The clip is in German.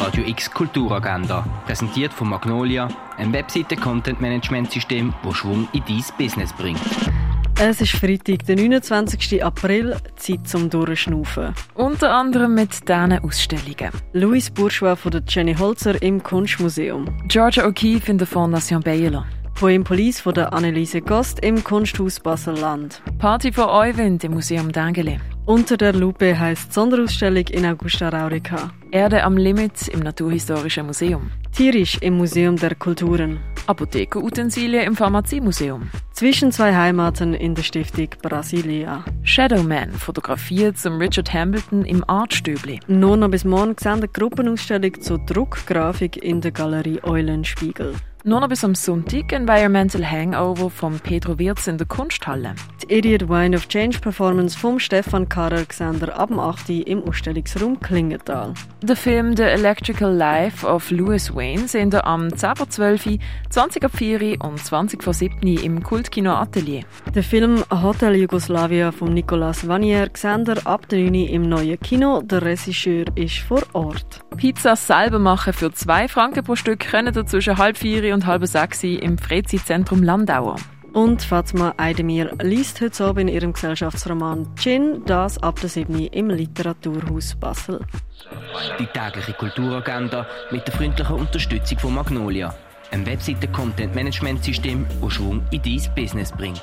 Radio X Kulturagenda, präsentiert von Magnolia, ein Webseite-Content-Management-System, das Schwung in dein Business bringt. Es ist Freitag, der 29. April, Zeit zum Durchschnaufen. Unter anderem mit diesen Ausstellungen. Louis Bourgeois von der Jenny Holzer im Kunstmuseum. Georgia O'Keeffe in der Fondation Baylor. Poem Police von der Anneliese Gost im Kunsthaus Basel-Land. Party for Euwind im Museum Dengele. Unter der Lupe heisst Sonderausstellung in Augusta Raurica. Erde am Limit im Naturhistorischen Museum. Tierisch im Museum der Kulturen. Apothekerutensilien im Pharmaziemuseum. Zwischen zwei Heimaten in der Stiftung Brasilia. Shadowman fotografiert zum Richard Hambleton im Artstöbli. Nur noch bis morgen sehen die Gruppenausstellung zur Druckgrafik in der Galerie Eulenspiegel. Nur noch bis am Sonntag Environmental Hangover von Pedro Wirz in der Kunsthalle. Idiot Wine of Change Performance vom Stefan Karrer Xander ab dem 8. im Ausstellungsraum Klingenthal. Der Film The Electrical Life of Louis Wayne sehen wir am 10.12., 20.04 und 20.07 im Kultkino Atelier. Der Film Hotel Jugoslavia von Nicolas Vanier Xander ab der 9. im neuen Kino. Der Regisseur ist vor Ort. Pizzas selber machen für 2 Franken pro Stück können zwischen halb vier und halb sechs im Freizeitzentrum Landauer. Und Fatma Eidemir liest heute Abend in ihrem Gesellschaftsroman Gin, das ab der 7. im Literaturhaus Basel. Die tägliche Kulturagenda mit der freundlichen Unterstützung von Magnolia, ein Webseite-Content-Management-System, das Schwung in dein Business bringt.